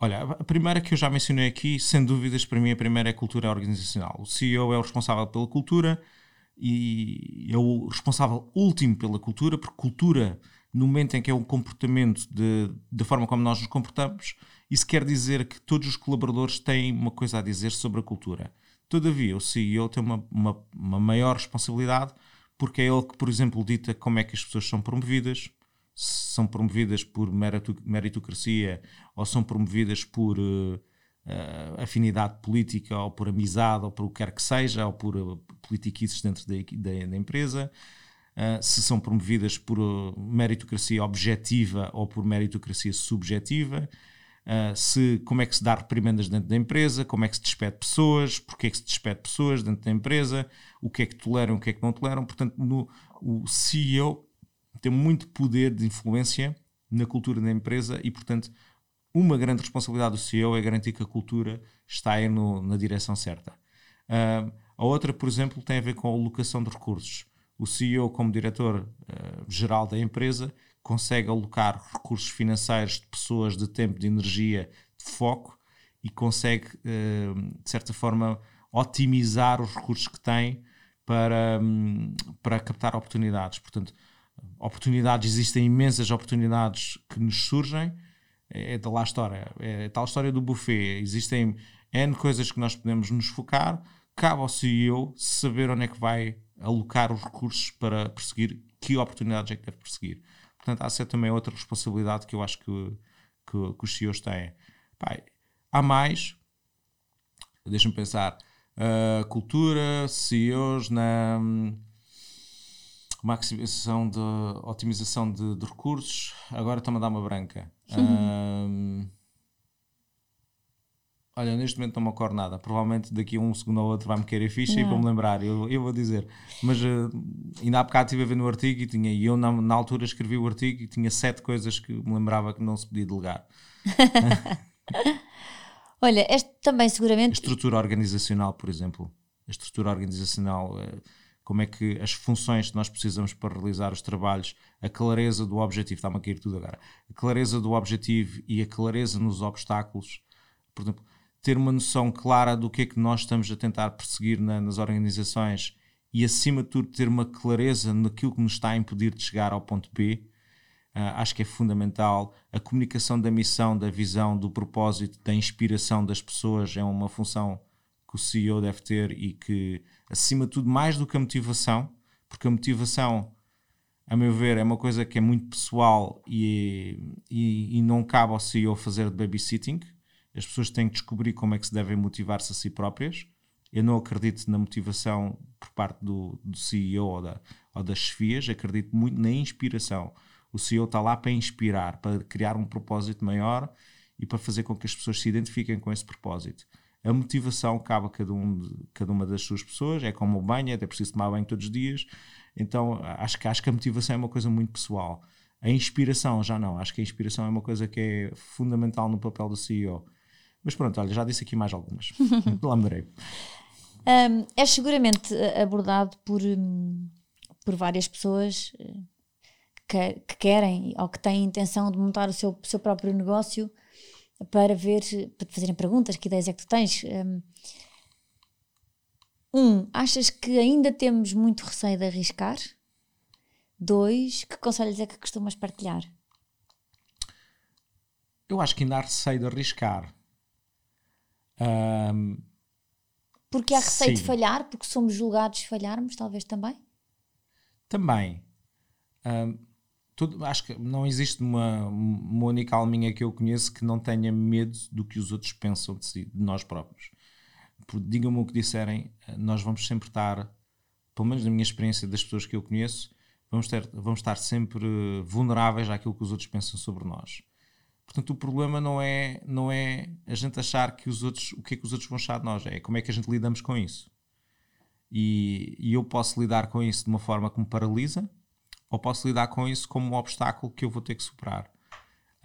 Olha, a primeira que eu já mencionei aqui, sem dúvidas, para mim a primeira é a cultura organizacional. O CEO é o responsável pela cultura e é o responsável último pela cultura, porque cultura, no momento em que é um comportamento de, da forma como nós nos comportamos, isso quer dizer que todos os colaboradores têm uma coisa a dizer sobre a cultura. Todavia, o CEO tem uma, uma, uma maior responsabilidade porque é ele que, por exemplo, dita como é que as pessoas são promovidas, são promovidas por meritocracia ou são promovidas por uh, afinidade política ou por amizade ou por o que quer que seja ou por uh, politiquices dentro da, da, da empresa, uh, se são promovidas por meritocracia objetiva ou por meritocracia subjetiva, se, como é que se dá reprimendas dentro da empresa, como é que se despede pessoas, porque é que se despede pessoas dentro da empresa, o que é que toleram, o que é que não toleram. Portanto, no, o CEO tem muito poder de influência na cultura da empresa e, portanto, uma grande responsabilidade do CEO é garantir que a cultura está aí no, na direção certa. Uh, a outra, por exemplo, tem a ver com a alocação de recursos. O CEO, como diretor-geral uh, da empresa, consegue alocar recursos financeiros de pessoas, de tempo, de energia, de foco e consegue, uh, de certa forma, otimizar os recursos que tem para, um, para captar oportunidades. Portanto, oportunidades, existem imensas oportunidades que nos surgem. É, é da lá história, é tal história do buffet. Existem N coisas que nós podemos nos focar. Cabe ao CEO saber onde é que vai alocar os recursos para perseguir que oportunidades é que quer perseguir. Portanto, há também outra responsabilidade que eu acho que, que, que os CEOs têm. Pai, há mais, deixa-me pensar, uh, cultura, CEOs na maximização de otimização de, de recursos. Agora está-me a dar uma branca. Um, olha, neste momento não me ocorre nada. Provavelmente daqui a um segundo ou outro vai-me querer ficha yeah. e vou-me lembrar. Eu, eu vou dizer. Mas uh, ainda há bocado estive a ver no artigo e, tinha, e eu na, na, altura escrevi o artigo e tinha sete coisas que me lembrava que não se podia delegar. olha, este também seguramente. A estrutura organizacional, por exemplo. A estrutura organizacional. Uh, como é que as funções que nós precisamos para realizar os trabalhos, a clareza do objetivo, está-me a cair tudo agora, a clareza do objetivo e a clareza nos obstáculos, por exemplo, ter uma noção clara do que é que nós estamos a tentar perseguir na, nas organizações e, acima de tudo, ter uma clareza naquilo que nos está a impedir de chegar ao ponto B, uh, acho que é fundamental. A comunicação da missão, da visão, do propósito, da inspiração das pessoas é uma função que o CEO deve ter e que, acima de tudo, mais do que a motivação, porque a motivação, a meu ver, é uma coisa que é muito pessoal e, e, e não cabe ao CEO fazer de babysitting. As pessoas têm que descobrir como é que se devem motivar-se a si próprias. Eu não acredito na motivação por parte do, do CEO ou, da, ou das chefias, acredito muito na inspiração. O CEO está lá para inspirar, para criar um propósito maior e para fazer com que as pessoas se identifiquem com esse propósito. A motivação cabe a cada, um de, cada uma das suas pessoas, é como o banho, é até preciso tomar banho todos os dias. Então acho que, acho que a motivação é uma coisa muito pessoal. A inspiração já não, acho que a inspiração é uma coisa que é fundamental no papel do CEO. Mas pronto, olha, já disse aqui mais algumas. Lembrei. Um, é seguramente abordado por, hum, por várias pessoas eh, que, que, querem ou que têm intenção de montar o seu, seu próprio negócio para ver, para te fazerem perguntas, que ideias é que tu tens. Hum, um, achas que ainda temos muito receio de arriscar? Dois, que conselhos é que costumas partilhar? Eu acho que ainda há receio de arriscar. Um, porque há receio sim. de falhar, porque somos julgados se falharmos, talvez também? Também. Um, acho que não existe uma, uma única alminha que eu conheço que não tenha medo do que os outros pensam de, si, de nós próprios. Digam-me o que disserem, nós vamos sempre estar, pelo menos na minha experiência das pessoas que eu conheço, vamos, ter, vamos estar sempre vulneráveis àquilo que os outros pensam sobre nós. Portanto, o problema não é, não é a gente achar que os outros, o que é que os outros vão achar de nós, é como é que a gente lidamos com isso. E, e eu posso lidar com isso de uma forma que me paralisa, ou posso lidar com isso como um obstáculo que eu vou ter que superar.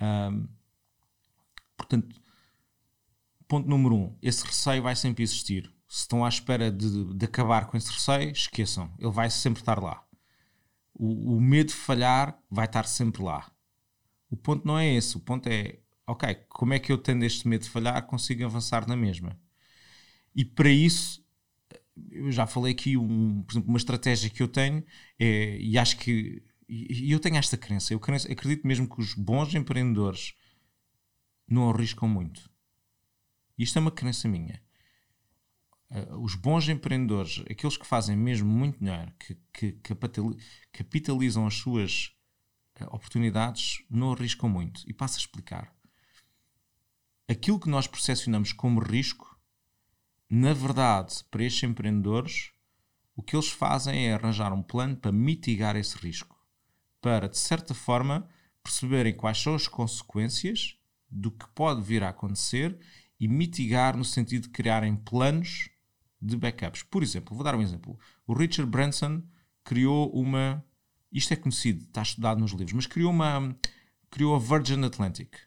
Um, portanto, ponto número um: esse receio vai sempre existir. Se estão à espera de, de acabar com esse receio, esqueçam, ele vai sempre estar lá. O, o, medo de falhar vai estar sempre lá. O ponto não é esse, o ponto é, ok, como é que eu tendo este medo de falhar consigo avançar na mesma? E para isso eu já falei aqui, um, por exemplo, uma estratégia que eu tenho, é, e acho que. E eu tenho esta crença, eu acredito mesmo que os bons empreendedores não arriscam muito. Isto é uma crença minha. Uh, os bons empreendedores, aqueles que fazem mesmo muito dinheiro, que, que capitalizam as suas uh, oportunidades, não arriscam muito. E passo a explicar. Aquilo que nós percepcionamos como risco na verdade, para estes empreendedores, o que eles fazem é arranjar um plano para mitigar esse risco, para, de certa forma, perceberem quais são as consequências do que pode vir a acontecer e mitigar no sentido de criarem planos de backups. Por exemplo, vou dar um exemplo. O Richard Branson criou uma. Isto é conhecido, está estudado nos livros, mas criou uma. Criou a Virgin Atlantic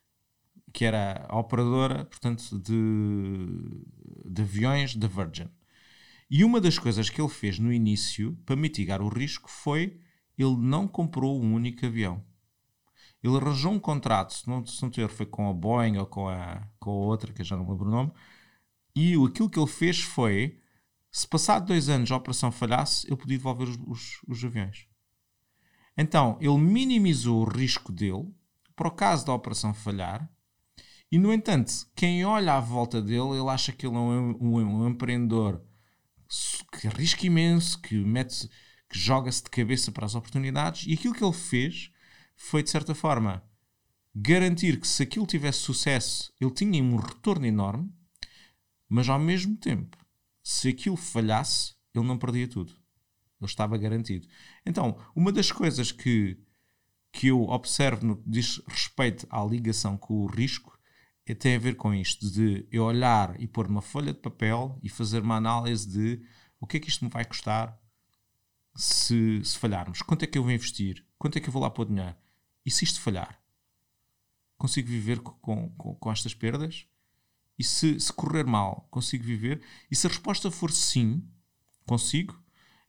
que era a operadora, portanto, de, de aviões da Virgin. E uma das coisas que ele fez no início, para mitigar o risco, foi ele não comprou um único avião. Ele arranjou um contrato, se não, se não tiver, foi com a Boeing ou com a, com a outra, que eu já não lembro o nome, e aquilo que ele fez foi, se passado dois anos a operação falhasse, ele podia devolver os, os, os aviões. Então, ele minimizou o risco dele, para o caso da operação falhar, e, no entanto, quem olha à volta dele, ele acha que ele é um, um, um empreendedor que arrisca imenso, que, mete que joga-se de cabeça para as oportunidades. E aquilo que ele fez foi, de certa forma, garantir que se aquilo tivesse sucesso, ele tinha um retorno enorme, mas ao mesmo tempo, se aquilo falhasse, ele não perdia tudo. Ele estava garantido. Então, uma das coisas que, que eu observo no diz respeito à ligação com o risco tem a ver com isto, de eu olhar e pôr uma folha de papel e fazer uma análise de o que é que isto me vai custar se, se falharmos, quanto é que eu vou investir, quanto é que eu vou lá pôr dinheiro, e se isto falhar, consigo viver com, com, com estas perdas? E se, se correr mal, consigo viver? E se a resposta for sim, consigo,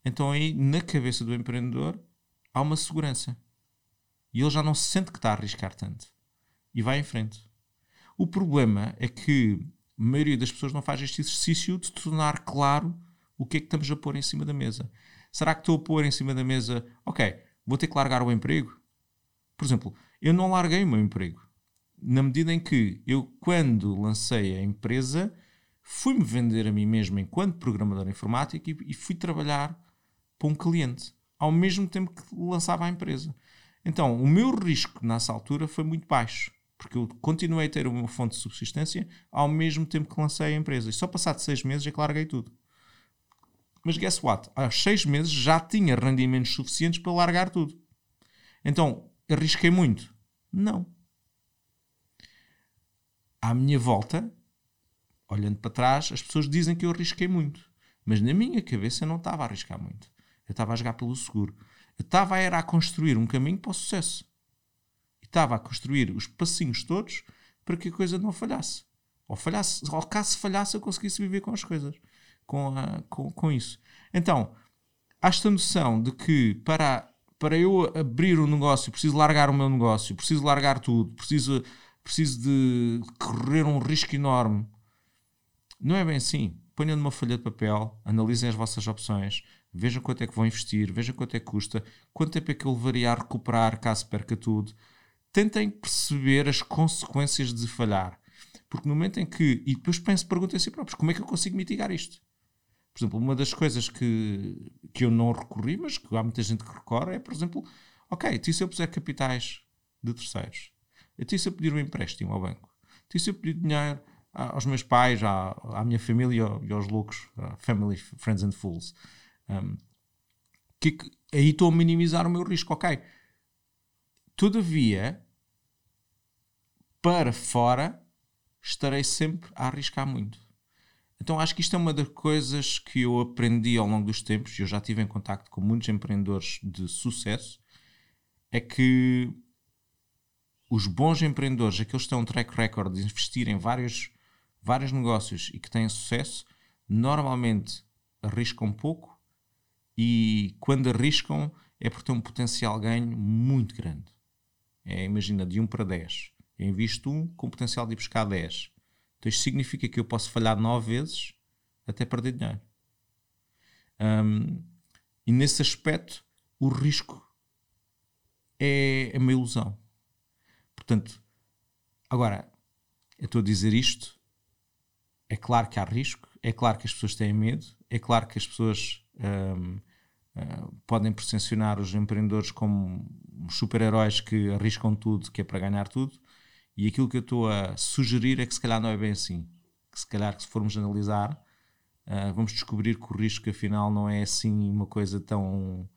então aí na cabeça do empreendedor há uma segurança. E ele já não se sente que está a arriscar tanto. E vai em frente. O problema é que a maioria das pessoas não faz este exercício de tornar claro o que é que estamos a pôr em cima da mesa. Será que estou a pôr em cima da mesa, ok, vou ter que largar o emprego? Por exemplo, eu não larguei o meu emprego. Na medida em que eu, quando lancei a empresa, fui-me vender a mim mesmo enquanto programador informático e, e fui trabalhar para um cliente, ao mesmo tempo que lançava a empresa. Então, o meu risco nessa altura foi muito baixo, porque eu continuei a ter uma fonte de subsistência ao mesmo tempo que lancei a empresa. E só passado seis meses é que larguei tudo. Mas guess what? Aos seis meses já tinha rendimentos suficientes para largar tudo. Então, arrisquei muito? Não. À minha volta, olhando para trás, as pessoas dizem que eu arrisquei muito. Mas na minha cabeça eu não estava a arriscar muito. Eu estava a jogar pelo seguro. Eu estava a, era a construir um caminho para o sucesso. Estava a construir os passinhos todos para que a coisa não falhasse. Ou falhasse, ou caso falhasse, eu conseguisse viver com as coisas. Com, a, com, com isso. Então, há esta noção de que para, para eu abrir um negócio, preciso largar o meu negócio, preciso largar tudo, preciso, preciso de correr um risco enorme. Não é bem assim. Ponham numa folha de papel, analisem as vossas opções, vejam quanto é que vão investir, vejam quanto é que custa, quanto tempo é que eu levaria a recuperar caso perca tudo. Tentem perceber as consequências de falhar. Porque no momento em que. E depois pense, perguntem a si próprios: como é que eu consigo mitigar isto? Por exemplo, uma das coisas que, que eu não recorri, mas que há muita gente que recorre, é, por exemplo, ok, e se eu puser capitais de terceiros? E se eu pedir um empréstimo ao banco? E se eu pedir dinheiro aos meus pais, à, à minha família e aos loucos, family, friends and fools? Um, que, que, aí estou a minimizar o meu risco, ok. Todavia, para fora, estarei sempre a arriscar muito. Então acho que isto é uma das coisas que eu aprendi ao longo dos tempos, e eu já tive em contacto com muitos empreendedores de sucesso, é que os bons empreendedores, aqueles que têm um track record de investir em vários, vários negócios e que têm sucesso, normalmente arriscam pouco e quando arriscam é porque têm um potencial ganho muito grande. É, imagina, de 1 para 10. Eu invisto 1 com potencial de ir buscar 10. Então isto significa que eu posso falhar 9 vezes até perder dinheiro. Um, e nesse aspecto, o risco é, é uma ilusão. Portanto, agora, eu estou a dizer isto, é claro que há risco, é claro que as pessoas têm medo, é claro que as pessoas um, Uh, podem percepcionar os empreendedores como super-heróis que arriscam tudo, que é para ganhar tudo, e aquilo que eu estou a sugerir é que se calhar não é bem assim. Que se calhar que se formos analisar, uh, vamos descobrir que o risco afinal não é assim uma coisa tão,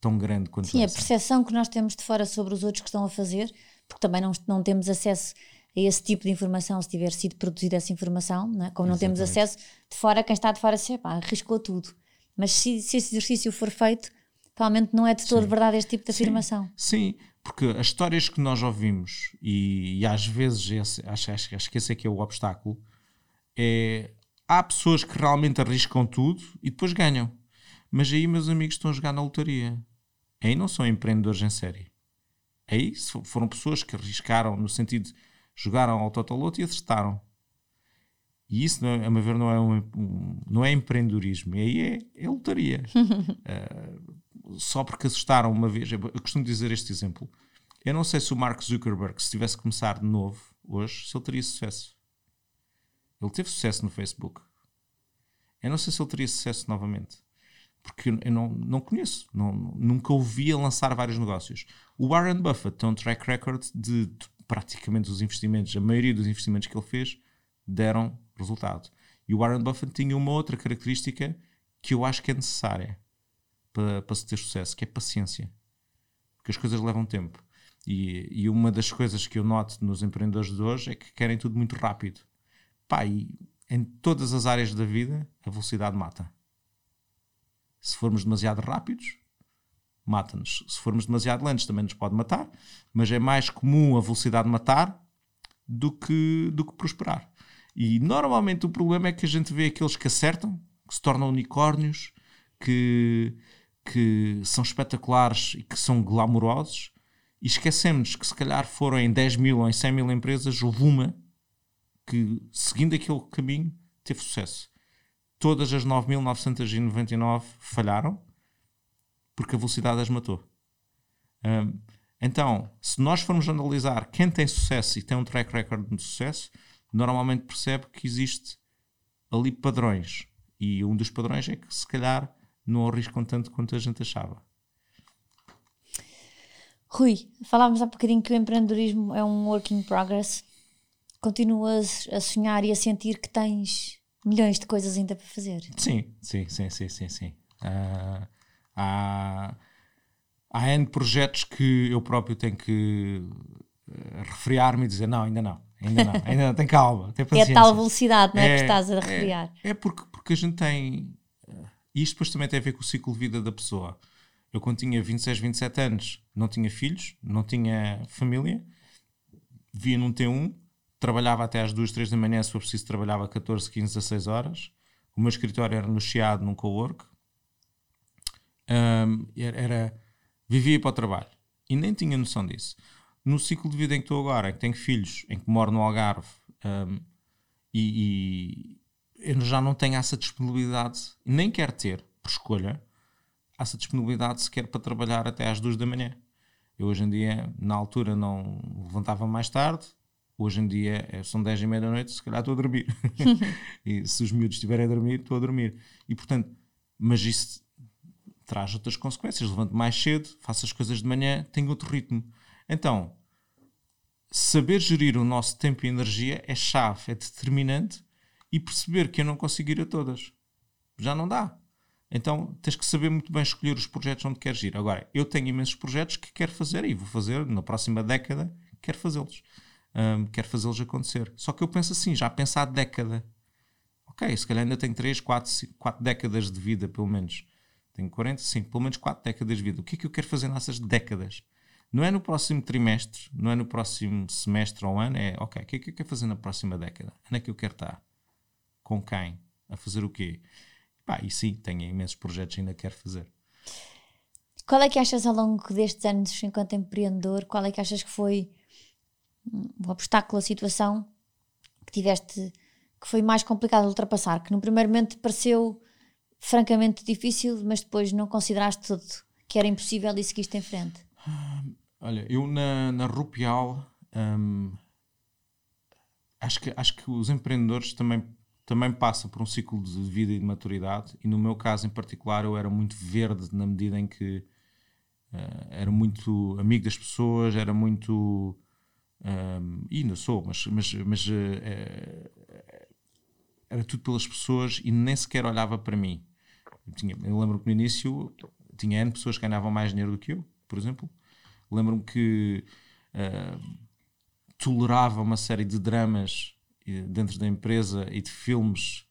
tão grande quanto Sim, a percepção que nós temos de fora sobre os outros que estão a fazer, porque também não, não temos acesso a esse tipo de informação se tiver sido produzida essa informação, não é? como não Exatamente. temos acesso de fora, quem está de fora se, pá, arriscou tudo. Mas se, se esse exercício for feito, provavelmente não é de todo Sim. verdade este tipo de afirmação. Sim. Sim, porque as histórias que nós ouvimos, e, e às vezes esse, acho, acho, acho que esse é que é o obstáculo, é há pessoas que realmente arriscam tudo e depois ganham. Mas aí, meus amigos, estão a jogar na lotaria. Aí não são empreendedores em série. Aí foram pessoas que arriscaram no sentido de jogaram ao Totoloto e acertaram. E isso, é, a meu ver, não é, um, um, não é empreendedorismo, aí é, é lotaria. uh, só porque assustaram uma vez, eu costumo dizer este exemplo. Eu não sei se o Mark Zuckerberg, se tivesse começar de novo hoje, se ele teria sucesso. Ele teve sucesso no Facebook. Eu não sei se ele teria sucesso novamente. Porque eu não, não conheço. Não, nunca ouvi a lançar vários negócios. O Warren Buffett tem um track record de, de praticamente os investimentos, a maioria dos investimentos que ele fez deram resultado. E o Warren Buffett tinha uma outra característica que eu acho que é necessária. para, para se ter sucesso, que é paciência. Porque as coisas levam tempo. E, e, uma das coisas que eu noto nos empreendedores de hoje é que querem tudo muito rápido. Pá, e em todas as áreas da vida, a velocidade mata. Se formos demasiado rápidos, mata-nos. Se formos demasiado lentos, também nos pode matar, mas é mais comum a velocidade matar do que, do que prosperar. E normalmente o problema é que a gente vê aqueles que acertam, que se tornam unicórnios, que, que são espetaculares e que são glamourosos, e esquecemos que se calhar foram em 10 mil ou em 100 mil empresas, houve uma que, seguindo aquele caminho, teve sucesso. Todas as 9.999 falharam porque a velocidade as matou. Um, então, se nós formos analisar quem tem sucesso e tem um track record de sucesso, normalmente percebe que existe ali padrões. E um dos padrões é que, se calhar, não arriscam tanto quanto a gente achava. Rui, falávamos há bocadinho que o empreendedorismo é um work in progress. Continuas a sonhar e a sentir que tens milhões de coisas ainda para fazer? Sim, sim, sim, sim, sim. sim. Uh, há, há N projetos que eu próprio tenho que eh, refriar-me e dizer não, ainda não, ainda não, ainda não, tem calma, tem paciência. É a tal velocidade não é, é que estás a refriar. É, é porque, porque a gente tem... Eh, isto depois também tem a ver com o ciclo de vida da pessoa. Eu quando tinha 26, 27 anos não tinha filhos, não tinha família, via num T1, trabalhava até às 2, 3 da manhã, se for preciso trabalhava 14, 15, 16 horas. O meu escritório era no Chiado, num co-work. Um, era, vivia para o trabalho e nem tinha noção disso. No ciclo de vida em que estou agora, em que tenho filhos, em que moro no Algarve um, e, e eu já não tenho essa disponibilidade, nem quero ter, por escolha, essa disponibilidade sequer para trabalhar até às duas da manhã. Eu hoje em dia, na altura, não levantava mais tarde. Hoje em dia é, são 10 e meia da noite, se calhar estou a dormir. e se os miúdos estiverem a dormir, estou a dormir. E portanto, mas isso traz outras consequências. Levanto mais cedo, faço as coisas de manhã, tenho outro ritmo. Então, saber gerir o nosso tempo e energia é chave, é determinante e perceber que eu não consigo ir a todas. Já não dá. Então tens que saber muito bem escolher os projetos onde queres ir. Agora, eu tenho imensos projetos que quero fazer e vou fazer na próxima década, quero fazê-los. Um, quero fazê-los acontecer. Só que eu penso assim, já penso há década. Ok, se calhar ainda tenho 3, 4, 4 décadas de vida, pelo menos. Tenho 45, pelo menos 4 décadas de vida. O que é que eu quero fazer nessas décadas? Não é no próximo trimestre, não é no próximo semestre ou ano, é ok, o que é que eu quero fazer na próxima década? Onde é que eu quero estar? Com quem? A fazer o quê? Pá, e sim, tenho imensos projetos ainda que quero fazer. Qual é que achas ao longo destes anos enquanto empreendedor, qual é que achas que foi o obstáculo, a situação que tiveste que foi mais complicado de ultrapassar, que no primeiro momento pareceu francamente difícil, mas depois não consideraste tudo que era impossível e seguiste em frente? Olha, eu na, na Rupial hum, acho, que, acho que os empreendedores também também passa por um ciclo de vida e de maturidade, e no meu caso em particular eu era muito verde na medida em que uh, era muito amigo das pessoas, era muito. Um, e ainda sou, mas, mas, mas uh, era tudo pelas pessoas e nem sequer olhava para mim. Eu, tinha, eu lembro que no início tinha N pessoas que ganhavam mais dinheiro do que eu, por exemplo. Lembro-me que uh, tolerava uma série de dramas dentro da empresa e de filmes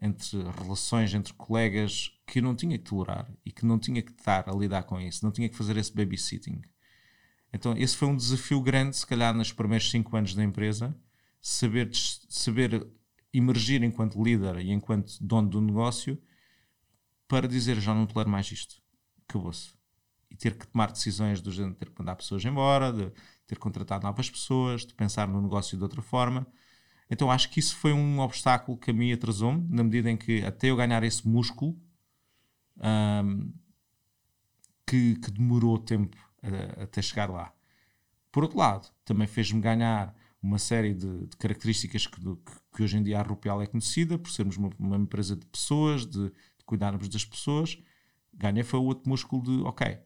entre relações entre colegas que eu não tinha que tolerar e que não tinha que estar a lidar com isso, não tinha que fazer esse babysitting. Então, esse foi um desafio grande, se calhar, nos primeiros cinco anos da empresa, saber, saber emergir enquanto líder e enquanto dono do negócio para dizer já não tolero mais isto, acabou-se. E ter que tomar decisões do género de ter que mandar pessoas embora, de ter contratado novas pessoas, de pensar no negócio de outra forma então acho que isso foi um obstáculo que a mim atrasou-me, na medida em que até eu ganhar esse músculo, um, que, que, demorou tempo até chegar lá. Por outro lado, também fez-me ganhar uma série de, de características que, que, que, hoje em dia a Rupial é conhecida, por sermos uma, uma empresa de pessoas, de, de, cuidarmos das pessoas. Ganhei foi o outro músculo de, ok,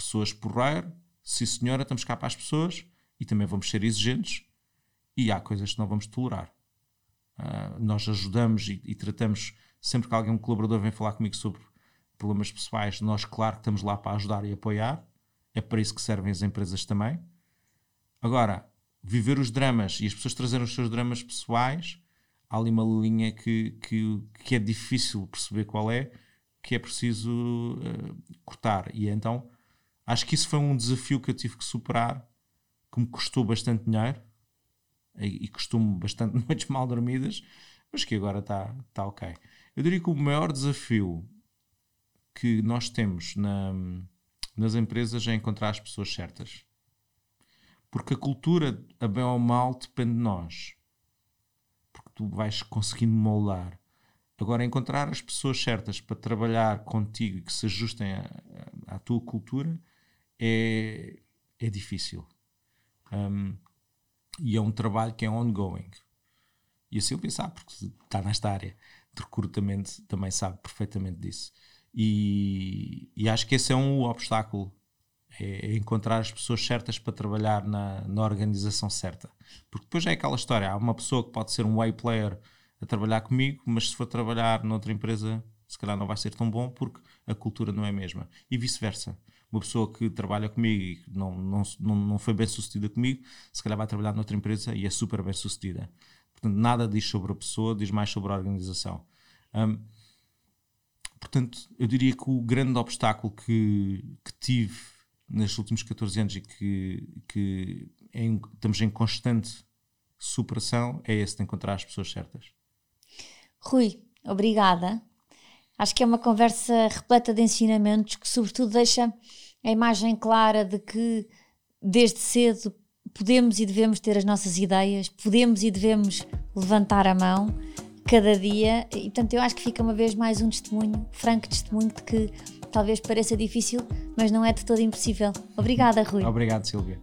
pessoas porreiro, sim senhora, estamos cá para as pessoas e também vamos ser exigentes e há coisas que não vamos tolerar. Uh, nós ajudamos e, e, tratamos sempre que alguém, um colaborador, vem falar comigo sobre problemas pessoais, nós, claro, que estamos lá para ajudar e apoiar. É para isso que servem as empresas também. Agora, viver os dramas e as pessoas trazerem os seus dramas pessoais, há ali uma linha que, que, que é difícil perceber qual é, que é preciso uh, cortar. E então, acho que isso foi um desafio que eu tive que superar, que me custou bastante dinheiro e, e bastante noites mal dormidas, mas que agora está tá ok. Eu diria que o maior desafio que nós temos na, nas empresas é encontrar as pessoas certas. Porque a cultura, a bem ou mal, depende de nós. Porque tu vais conseguindo moldar. Agora, encontrar as pessoas certas para trabalhar contigo e que se ajustem à tua cultura é, é difícil. Um, e é um trabalho que é ongoing. E a Silvia sabe, porque está nesta área de recrutamento, também sabe perfeitamente disso. E, e acho que esse é um obstáculo é, é encontrar as pessoas certas para trabalhar na, na organização certa. Porque depois é aquela história: há uma pessoa que pode ser um way player a trabalhar comigo, mas se for trabalhar noutra empresa, se calhar não vai ser tão bom porque a cultura não é a mesma. E vice-versa. Uma pessoa que trabalha comigo e não, não, não, foi bem sucedida comigo, se calhar vai trabalhar noutra empresa e é super bem sucedida. Portanto, nada diz sobre a pessoa, diz mais sobre a organização. Um, portanto, eu diria que o grande obstáculo que, que tive nestes últimos 14 anos e que, que em, estamos em constante superação é esse de encontrar as pessoas certas. Rui, obrigada. Acho que é uma conversa repleta de ensinamentos que, sobretudo, deixa a imagem clara de que desde cedo podemos e devemos ter as nossas ideias, podemos e devemos levantar a mão cada dia. E, portanto, eu acho que fica uma vez mais um testemunho, franco testemunho de que talvez pareça difícil, mas não é de todo impossível. Obrigada, Rui. Obrigado, Silvia.